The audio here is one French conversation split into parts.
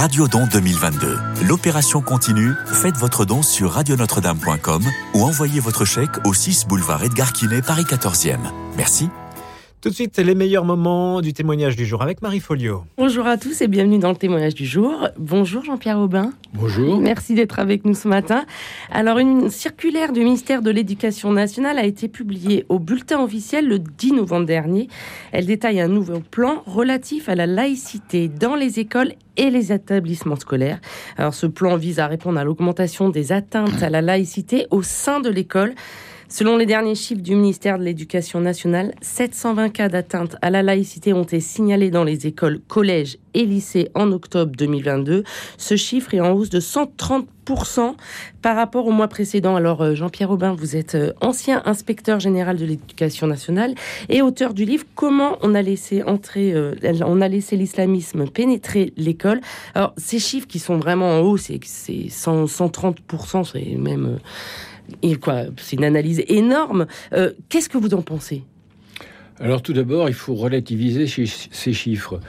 Radio Don 2022. L'opération continue. Faites votre don sur radionotre-dame.com ou envoyez votre chèque au 6 boulevard Edgar Quinet, Paris 14e. Merci. Tout de suite, les meilleurs moments du témoignage du jour avec Marie Folio. Bonjour à tous et bienvenue dans le témoignage du jour. Bonjour Jean-Pierre Aubin. Bonjour. Merci d'être avec nous ce matin. Alors, une circulaire du ministère de l'Éducation nationale a été publiée au bulletin officiel le 10 novembre dernier. Elle détaille un nouveau plan relatif à la laïcité dans les écoles et les établissements scolaires. Alors, ce plan vise à répondre à l'augmentation des atteintes à la laïcité au sein de l'école. Selon les derniers chiffres du ministère de l'Éducation nationale, 720 cas d'atteinte à la laïcité ont été signalés dans les écoles, collèges et lycées en octobre 2022. Ce chiffre est en hausse de 130% par rapport au mois précédent. Alors euh, Jean-Pierre Aubin, vous êtes euh, ancien inspecteur général de l'Éducation nationale et auteur du livre Comment on a laissé entrer, euh, on a laissé l'islamisme pénétrer l'école. Alors ces chiffres qui sont vraiment en hausse, c'est 130%, c'est même et quoi, c'est une analyse énorme. Euh, qu'est-ce que vous en pensez? Alors tout d'abord, il faut relativiser ces chiffres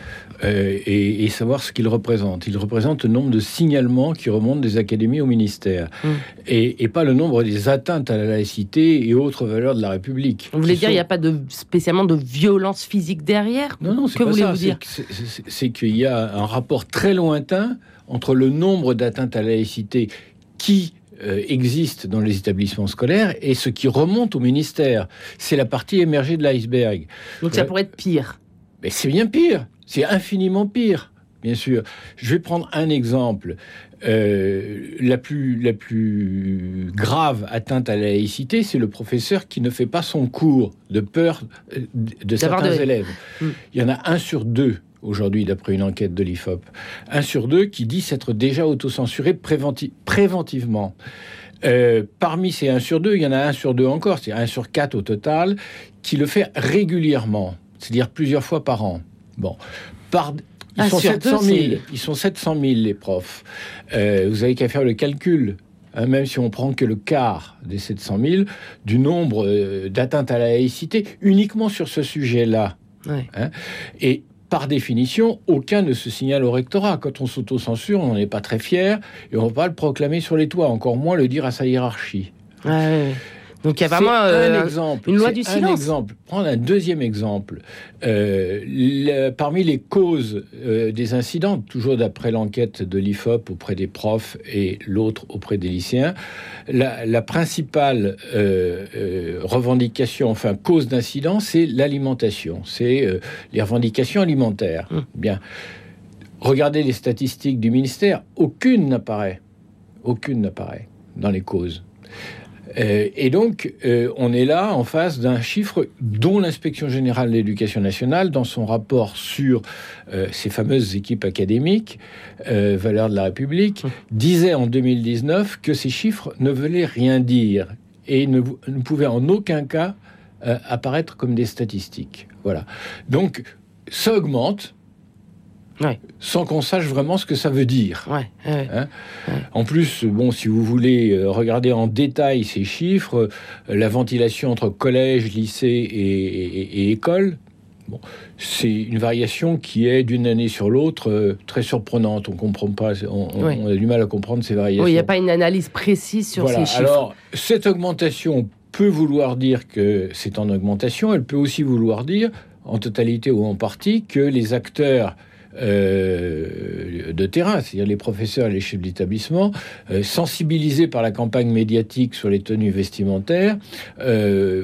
euh, et, savoir ce qu'ils représentent. Ils représentent le nombre de signalements qui remontent des académies au ministère mmh. et, pas le nombre des atteintes à la laïcité et autres valeurs de la République. Vous voulez dire qu'il n'y a pas de, spécialement de violence physique derrière? Non, non, c'est pas ça. C'est qu'il y a un rapport très lointain entre le nombre d'atteintes à la laïcité qui euh, existe dans les établissements scolaires et ce qui remonte au ministère. C'est la partie émergée de l'iceberg. Donc ça pourrait être pire. Mais c'est bien pire. C'est infiniment pire, bien sûr. Je vais prendre un exemple. Euh, la, plus, la plus grave atteinte à la laïcité, c'est le professeur qui ne fait pas son cours de peur euh, de certains élèves. Hmm. Il y en a un sur deux aujourd'hui, d'après une enquête de l'IFOP. Un sur deux qui dit s'être déjà autocensuré préventivement. Euh, parmi ces 1 sur 2, il y en a un sur deux encore, c'est un sur quatre au total, qui le fait régulièrement, c'est-à-dire plusieurs fois par an. Bon, par, ils, sont 700 000, ils sont 700 000 les profs. Euh, vous avez qu'à faire le calcul. Hein, même si on prend que le quart des 700 000 du nombre euh, d'atteintes à la laïcité uniquement sur ce sujet-là. Hein. et par définition, aucun ne se signale au rectorat. Quand on s'auto-censure, on n'est pas très fier et on ne va pas le proclamer sur les toits, encore moins le dire à sa hiérarchie. Donc il y a vraiment un euh, exemple, une loi du silence. Un exemple. Prendre un deuxième exemple. Euh, parmi les causes euh, des incidents, toujours d'après l'enquête de l'IFOP auprès des profs et l'autre auprès des lycéens, la, principale revendication, enfin cause d'incident, c'est l'alimentation, c'est les revendications alimentaires. Hum. Bien. Regardez les statistiques du ministère, aucune n'apparaît. Aucune n'apparaît dans les causes. Euh, et donc, euh, on est là en face d'un chiffre dont l'inspection générale de l'éducation nationale, dans son rapport sur euh, ces fameuses équipes académiques, valeurs de la République, disait en 2019 que ces chiffres ne veulent rien dire et ne, ne pouvaient en aucun cas apparaître comme des statistiques. Voilà. Donc, ça augmente, sans qu'on sache vraiment ce que ça veut dire. Hein en plus, bon, si vous voulez euh, regarder en détail ces chiffres, euh, la ventilation entre collège, lycée et, école, bon, c'est une variation qui est d'une année sur l'autre euh, très surprenante. On comprend pas, on, a du mal à comprendre ces variations. il n'y a pas une analyse précise sur ces chiffres. Alors, cette augmentation peut vouloir dire que c'est en augmentation. Elle peut aussi vouloir dire, en totalité ou en partie, que les acteurs euh, de terrain, c'est-à-dire les professeurs et les chefs d'établissement, euh, sensibilisés par la campagne médiatique sur les tenues vestimentaires, euh,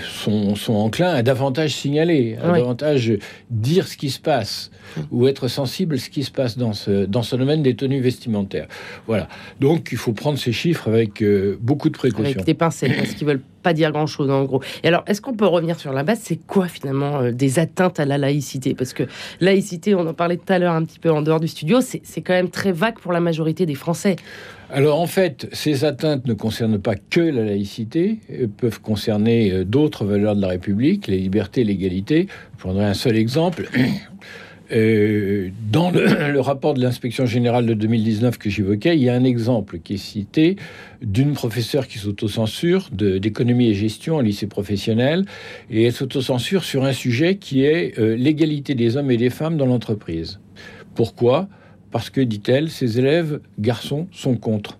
sont, sont, enclins à davantage signaler, à davantage dire ce qui se passe, ou être sensible à ce qui se passe dans ce, dans ce domaine des tenues vestimentaires. Voilà. Donc il faut prendre ces chiffres avec beaucoup de précautions. Avec des pincettes, parce qu'ils veulent pas dire grand-chose en gros. Et alors, est-ce qu'on peut revenir sur la base? C'est quoi finalement euh, des atteintes à la laïcité? Parce que laïcité, on en parlait tout à l'heure un petit peu en dehors du studio, c'est quand même très vague pour la majorité des Français. Alors en fait, ces atteintes ne concernent pas que la laïcité, peuvent concerner euh, d'autres valeurs de la République, les libertés, l'égalité. Je prendrai un seul exemple. Euh, dans le, rapport de l'inspection générale de 2019 que j'évoquais, il y a un exemple qui est cité d'une professeure qui s'autocensure d'économie et gestion en lycée professionnel, et elle s'autocensure sur un sujet qui est euh, l'égalité des hommes et des femmes dans l'entreprise. Pourquoi? Parce que, dit-elle, ses élèves garçons sont contre.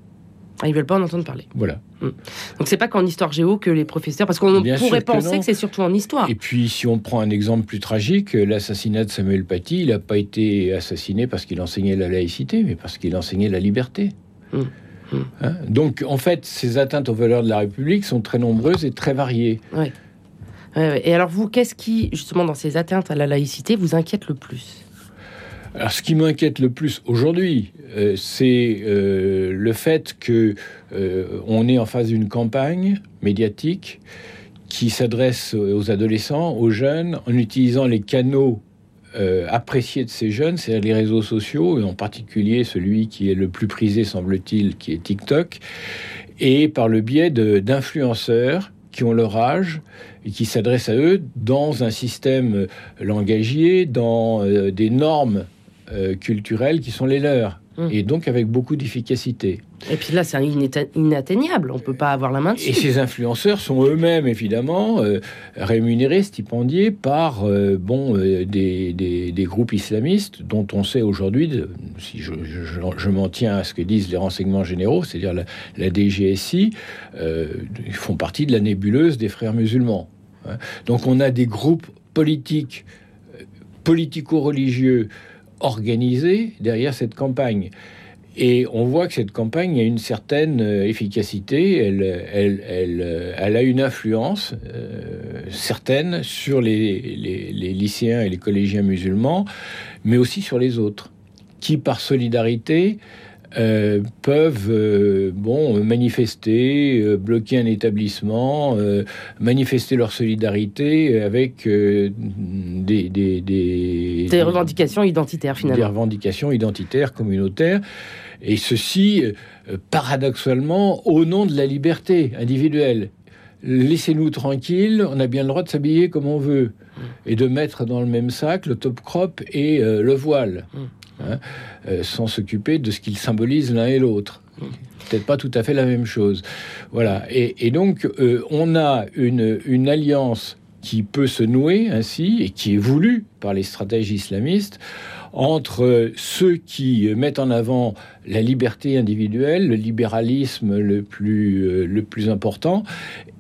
Ah, ils veulent pas en entendre parler. Voilà. Donc c'est pas qu'en histoire géo que les professeurs, parce qu'on pourrait que penser que, c'est surtout en histoire. Et puis, si on prend un exemple plus tragique, l'assassinat de Samuel Paty, il n'a pas été assassiné parce qu'il enseignait la laïcité, mais parce qu'il enseignait la liberté. Mm. Mm. Hein? Donc, en fait, ces atteintes aux valeurs de la République sont très nombreuses et très variées. Ouais. Et alors vous, qu'est-ce qui, justement, dans ces atteintes à la laïcité, vous inquiète le plus? Alors, ce qui m'inquiète le plus aujourd'hui, euh, c'est euh, le fait que euh, on est en face d'une campagne médiatique qui s'adresse aux adolescents, aux jeunes, en utilisant les canaux appréciés de ces jeunes, c'est-à-dire les réseaux sociaux, en particulier celui qui est le plus prisé, semble-t-il, qui est TikTok, et par le biais d'influenceurs qui ont leur âge et qui s'adressent à eux dans un système langagier, dans des normes euh, culturelles qui sont les leurs, Mmh. et donc avec beaucoup d'efficacité. Et puis là, c'est inatteignable. On peut pas avoir la main dessus. Et ces influenceurs sont eux-mêmes, évidemment, euh, rémunérés, stipendiés par euh, bon, euh, des, des- des groupes islamistes dont on sait aujourd'hui, si je, je- je- je m'en tiens à ce que disent les renseignements généraux, c'est-à-dire la, la DGSI, ils font partie de la nébuleuse des frères musulmans. hein. Donc on a des groupes politiques, politico-religieux organisés derrière cette campagne. Et on voit que cette campagne a une certaine euh, efficacité, elle, elle, elle, euh, a une influence euh, certaine sur les- les lycéens et les collégiens musulmans, mais aussi sur les autres, qui par solidarité euh, peuvent euh, bon, manifester, euh, bloquer un établissement, manifester leur solidarité avec des, des, des, Des revendications identitaires, des finalement. revendications identitaires, communautaires, et ceci, paradoxalement, au nom de la liberté individuelle. Laissez-nous tranquilles, on a bien le droit de s'habiller comme on veut, et de mettre dans le même sac le top crop et le voile, Mm. Hein, euh, sans s'occuper de ce qu'ils symbolisent l'un et l'autre. Peut-être pas tout à fait la même chose. Voilà. Et, donc, euh, on a une, alliance qui peut se nouer ainsi, et qui est voulue par les stratèges islamistes, entre euh, ceux qui mettent en avant la liberté individuelle, le libéralisme le plus important,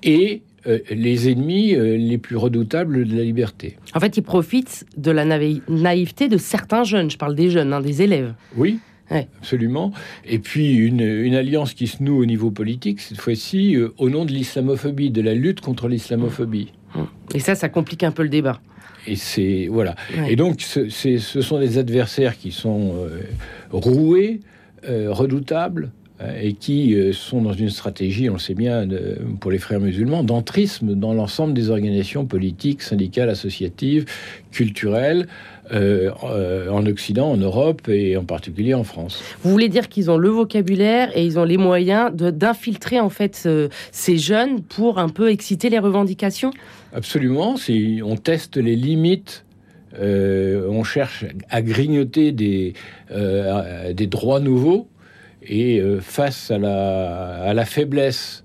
et euh, les ennemis euh, les plus redoutables de la liberté. En fait, ils profitent de la naï- naïveté de certains jeunes. Je parle des jeunes, hein, des élèves. Oui, Ouais. absolument. Et puis une, une alliance qui se noue au niveau politique, cette fois-ci euh, au nom de l'islamophobie, de la lutte contre l'islamophobie. Et ça, ça complique un peu le débat. Et c'est voilà. Ouais. Et donc ce, sont des adversaires qui sont roués, redoutables. Euh, Et qui euh, sont dans une stratégie, on le sait bien, de- pour les frères musulmans, d'entrisme dans l'ensemble des organisations politiques, syndicales, associatives, culturelles, euh, euh, en Occident, en Europe et en particulier en France. Vous voulez dire qu'ils ont le vocabulaire et ils ont les moyens d'infiltrer en fait ce- ces jeunes pour un peu exciter les revendications? Absolument, on teste les limites, euh, on cherche à grignoter euh, des droits nouveaux et euh, face à la, à la faiblesse.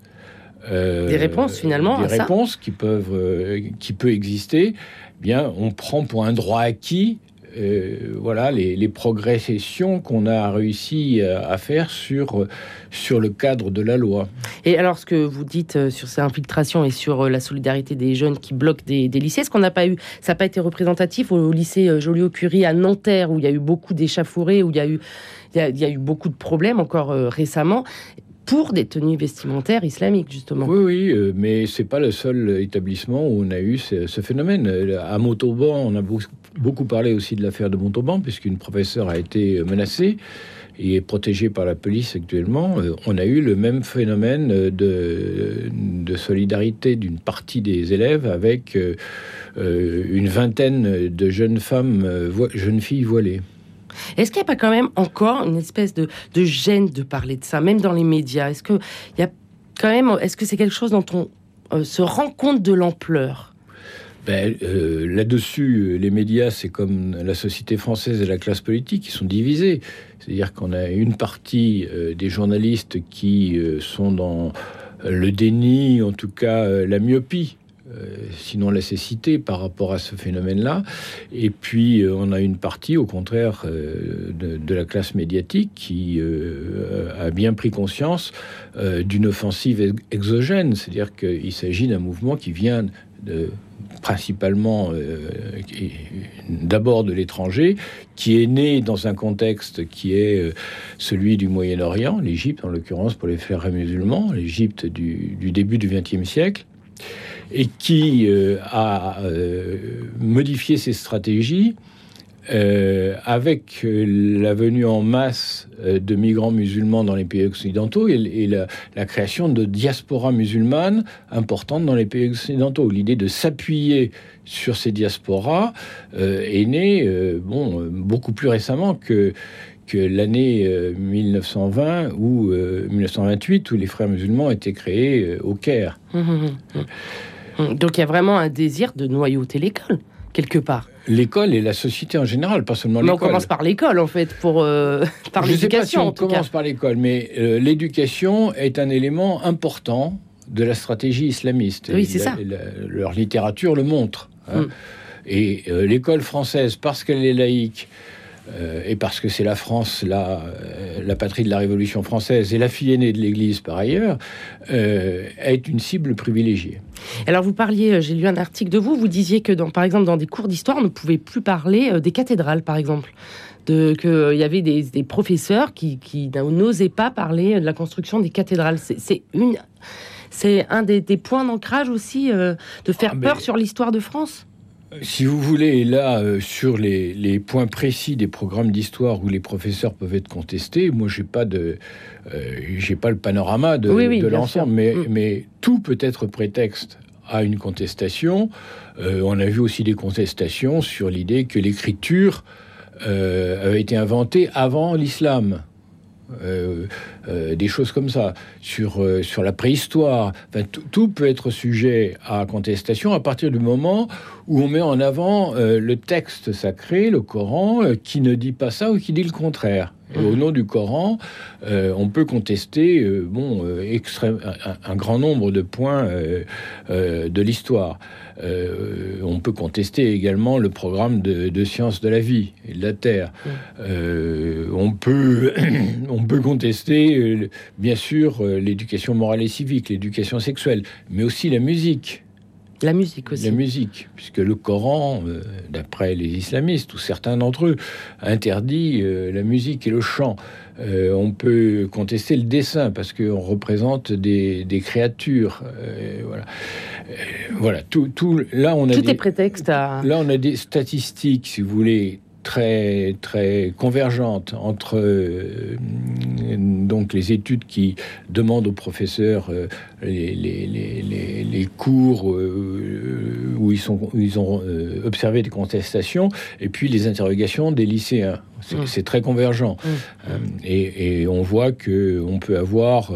euh, Des réponses, finalement, des à ça. réponses qui peuvent euh, qui peut exister. eh Bien, on prend pour un droit acquis. euh, voilà les, les progressions qu'on a réussi à, à faire sur sur le cadre de la loi. Et alors, ce que vous dites sur ces infiltrations et sur la solidarité des jeunes qui bloquent des, des lycées, est-ce qu'on n'a pas eu, ça n'a pas été représentatif au, lycée euh, Joliot-Curie à Nanterre, où il y a eu beaucoup d'échauffourées, où il y a eu, il y a, eu beaucoup de problèmes encore euh, récemment pour des tenues vestimentaires islamiques, justement. Oui, oui, euh, mais c'est pas le seul établissement où on a eu ce, phénomène. À Montauban, on a beaucoup, parlé aussi de l'affaire de Montauban, puisqu'une professeure a été euh, menacée et est protégée par la police actuellement. On a eu le même phénomène de, de solidarité d'une partie des élèves avec une vingtaine de jeunes femmes, jeunes filles voilées. Est-ce qu'il n'y a pas quand même encore une espèce de, gêne de parler de ça, même dans les médias? Est-ce que il y a quand même, est-ce que c'est quelque chose dont on euh, se rend compte de l'ampleur? Ben, euh, Là-dessus, les médias, c'est comme la société française et la classe politique qui sont divisés. C'est-à-dire qu'on a une partie euh, des journalistes qui sont dans le déni, en tout cas la myopie sinon la cécité par rapport à ce phénomène-là. Et puis, euh, on a une partie, au contraire, euh, de, la classe médiatique qui a bien pris conscience d'une offensive exogène, c'est-à-dire qu'il s'agit d'un mouvement qui vient principalement d'abord de l'étranger, qui est né dans un contexte qui est celui du Moyen-Orient, l'Égypte en l'occurrence pour les frères musulmans, l'Égypte du, début du XXe siècle, et qui euh, a euh, modifié ses stratégies euh, avec la venue en masse de migrants musulmans dans les pays occidentaux et, la, création de diasporas musulmanes importantes dans les pays occidentaux. L'idée de s'appuyer sur ces diasporas est née bon, beaucoup plus récemment que, l'année 1920 ou 1928 où les frères musulmans étaient créés au Caire. Hum, hum, hum, donc il y a vraiment un désir de noyauter l'école, quelque part. L'école et la société en général, pas seulement l'école. on commence par l'école, en fait, pour euh, par l'éducation. Si on commence par l'école, mais euh, l'éducation est un élément important de la stratégie islamiste. Oui, c'est ça. leur littérature le montre. Hein. Et euh, l'école française, parce qu'elle est laïque, euh, et parce que c'est la France, la, euh, la, patrie de la Révolution française et la fille aînée de l'Église par ailleurs, euh, est une cible privilégiée. Alors vous parliez, j'ai lu un article de vous, vous disiez que dans, par exemple dans des cours d'histoire, on ne pouvait plus parler des cathédrales par exemple. Qu'il y avait des, professeurs qui, qui n'osaient pas parler de la construction des cathédrales. C'est une... C'est un des, points d'ancrage aussi de faire ah, peur sur l'histoire de France? Si vous voulez, là, euh, sur les, points précis des programmes d'histoire où les professeurs peuvent être contestés, moi, j'ai pas de, euh, j'ai pas le panorama de, l'ensemble, mais, mm. mais tout peut être prétexte à une contestation. Euh, on a vu aussi des contestations sur l'idée que l'écriture avait été inventée avant l'islam. Euh, euh, des choses comme ça, sur, euh, sur la préhistoire. tout peut être sujet à contestation à partir du moment où on met en avant le texte sacré, le Coran, qui ne dit pas ça ou qui dit le contraire. Au nom du Coran, on peut contester bon, extrême, un, grand nombre de points de l'histoire. Euh, on peut contester également le programme de, sciences de la vie et de la Terre. Euh, on, peut, on peut contester, euh, bien sûr, l'éducation morale et civique, l'éducation sexuelle, mais aussi la musique. La musique aussi. La musique, puisque le Coran, d'après les islamistes, ou certains d'entre eux, interdit la musique et le chant. on peut contester le dessin, parce qu'on représente des, créatures. voilà. Euh, voilà, tout, tout, là on a tout est prétexte à... Là on a des statistiques, si vous voulez, très très convergentes entre euh, donc les études qui demandent aux professeurs euh, les, les, les, les, cours où ils sont ils ont observé des contestations et puis les interrogations des lycéens c'est mmh. très convergent mmh. et, et, on voit que on peut avoir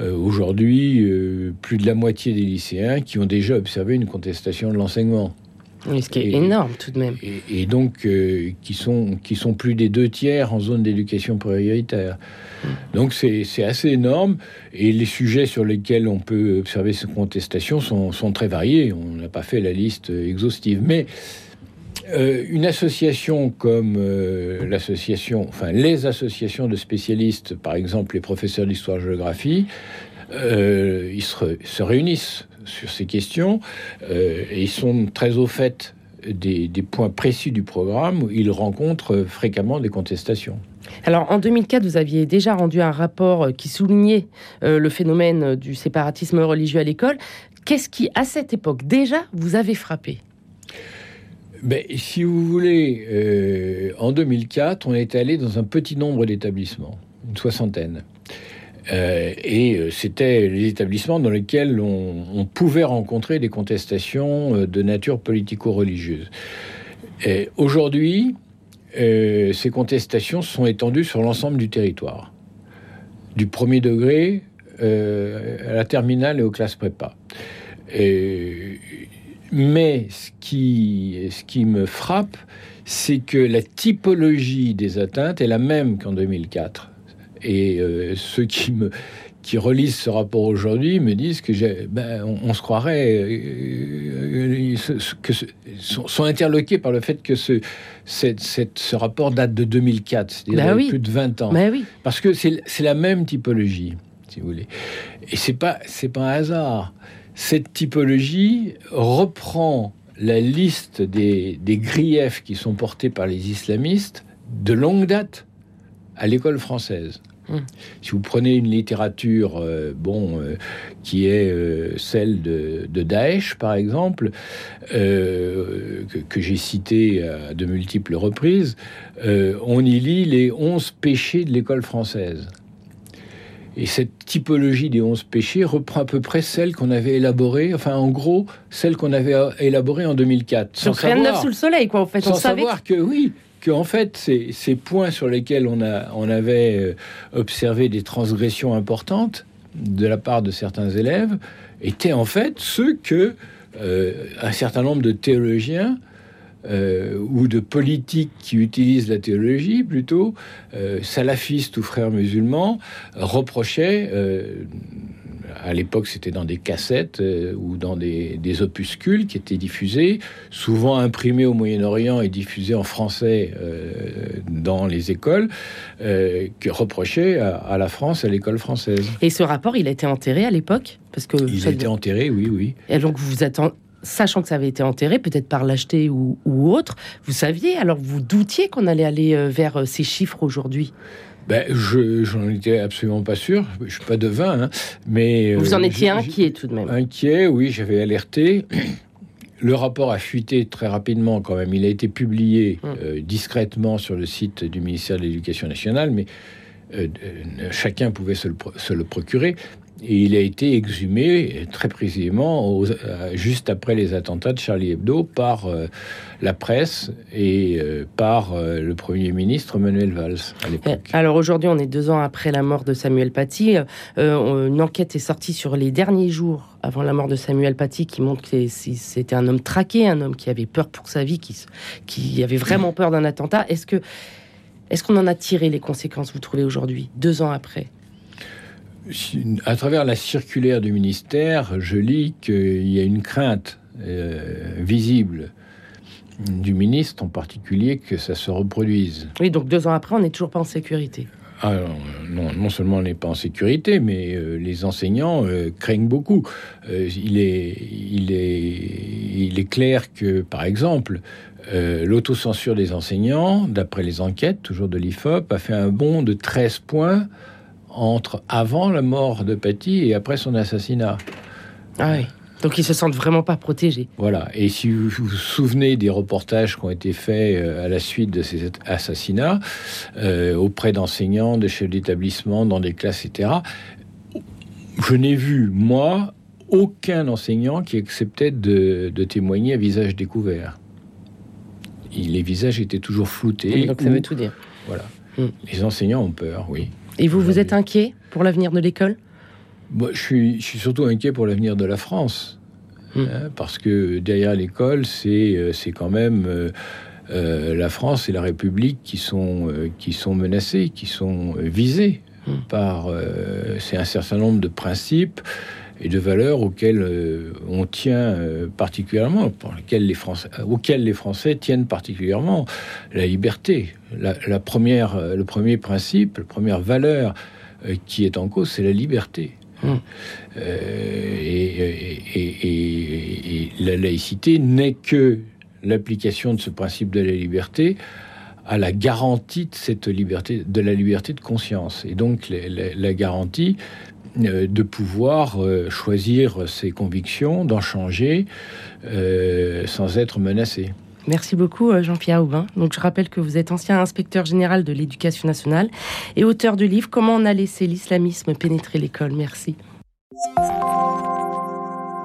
euh, aujourd'hui, euh, plus de la moitié des lycéens qui ont déjà observé une contestation de l'enseignement. Ce qui est énorme tout de même. Et, donc, euh, qui, sont, qui sont plus des deux tiers en zone d'éducation prioritaire. Hmm. Donc, c'est assez énorme. Et les sujets sur lesquels on peut observer ces contestations sont, sont très variés. On n'a pas fait la liste exhaustive. Mais euh, une association comme euh, l'association, enfin les associations de spécialistes, par exemple les professeurs d'histoire-géographie, euh, ils se, réunissent sur ces questions et ils sont très au fait des, points précis du programme où ils rencontrent fréquemment des contestations. Alors en 2004, vous aviez déjà rendu un rapport qui soulignait le phénomène du séparatisme religieux à l'école. Qu'est-ce qui, à cette époque, déjà vous avait frappé? Ben, si vous voulez, euh, en 2004, on est allé dans un petit nombre d'établissements, une soixantaine. Euh, et euh, c'était les établissements dans lesquels on, pouvait rencontrer des contestations de nature politico-religieuse. Aujourd'hui, ces contestations sont étendues sur l'ensemble du territoire, du premier degré à la terminale et aux classes prépa. Mais ce qui me frappe, c'est que la typologie des atteintes est la même qu'en 2004. Et euh, ce qui me, qui relisent ce rapport aujourd'hui me disent que ben, on, se croirait euh, euh, sont, interloqués par le fait que ce, ce rapport date de 2004, c'est-à-dire bah plus de 20 ans. Bah oui. Parce que c'est la même typologie, si vous voulez. Et c'est pas c'est pas un hasard. Cette typologie reprend la liste des, des griefs qui sont portés par les islamistes de longue date à l'école française. Hum. Si vous prenez une littérature, euh, bon, euh, qui est euh, celle de, Daesh, par exemple, que, j'ai cité à de multiples reprises, on y lit les onze péchés de l'école française. Et cette typologie des onze péchés reprend à peu près celle qu'on avait élaborée, enfin en gros, celle qu'on avait élaborée en 2004. Sans rien de neuf sous le soleil, quoi, en fait. Sans savoir que, oui, en fait, ces, points sur lesquels on, a, avait euh, observé des transgressions importantes de la part de certains élèves étaient en fait ceux que euh, un certain nombre de théologiens euh, ou de politiques qui utilisent la théologie plutôt, salafistes ou frères musulmans, reprochaient à l'époque, c'était dans des cassettes euh, ou dans des, opuscules qui étaient diffusés, souvent imprimés au Moyen-Orient et diffusés en français euh, dans les écoles, euh, qui reprochaient à, la France, à l'école française. Et ce rapport, il a été enterré à l'époque? Parce que Il a été enterré, oui, oui. Et donc, vous attendez sachant que ça avait été enterré, peut-être par l'acheter ou, ou, autre, vous saviez, alors vous doutiez qu'on allait aller vers ces chiffres aujourd'hui? Ben, je j'en étais absolument pas sûr. Je suis pas devin, hein, mais vous en euh, étiez inquiet tout de même. Inquiet, oui, j'avais alerté. Le rapport a fuité très rapidement quand même. Il a été publié hum. euh, discrètement sur le site du ministère de l'Éducation nationale, mais euh, chacun pouvait se le, procurer. Et il a été exhumé très précisément euh, juste après les attentats de Charlie Hebdo par euh, la presse et euh, par le Premier ministre Manuel Valls à l'époque. Alors aujourd'hui, on est deux ans après la mort de Samuel Paty. une enquête est sortie sur les derniers jours avant la mort de Samuel Paty qui montre que c'était un homme traqué, un homme qui avait peur pour sa vie, qui, qui avait vraiment peur d'un attentat. Est-ce que est-ce qu'on en a tiré les conséquences, vous trouvez, aujourd'hui, deux ans après? À travers la circulaire du ministère, je lis qu'il y a une crainte euh, visible du ministre en particulier que ça se reproduise. Oui, donc deux ans après, on n'est toujours pas en sécurité. Non, non seulement on n'est pas en sécurité, mais euh, les enseignants euh, craignent beaucoup. il, est, il, est, il est clair que, par exemple, l'autocensure des enseignants, d'après les enquêtes, toujours de l'IFOP, a fait un bond de 13 points entre avant la mort de Paty et après son assassinat. Ah oui. Donc ils se sentent vraiment pas protégés. Voilà. Et si vous vous souvenez des reportages qui ont été faits euh, à la suite de ces assassinats euh, auprès d'enseignants, de chefs d'établissement, dans des classes, etc., je n'ai vu moi aucun enseignant qui acceptait de, témoigner à visage découvert. les visages étaient toujours floutés. donc ça veut tout dire. Voilà. Hmm. Les enseignants ont peur, oui. Et vous, vous êtes inquiet pour l'avenir de l'école? Moi, je suis, je suis surtout inquiet pour l'avenir de la France. Hmm. Hein, parce que derrière l'école, c'est euh, quand même euh, euh, la France et la République qui sont, qui sont menacées, qui sont visées hmm. par. c'est un certain nombre de principes et de valeurs auxquelles on tient particulièrement, pour lesquelles les Français, auxquelles les Français tiennent particulièrement. La liberté, la, première, le premier principe, la première valeur euh, qui est en cause, c'est la liberté. Hum. Euh, et, la laïcité n'est que l'application de ce principe de la liberté à la garantie de cette liberté, de la liberté de conscience, et donc la, garantie euh, de pouvoir choisir ses convictions, d'en changer sans être menacé. Merci beaucoup euh, Jean-Pierre Aubin. Donc je rappelle que vous êtes ancien inspecteur général de l'éducation nationale et auteur du livre Comment on a laissé l'islamisme pénétrer l'école. Merci.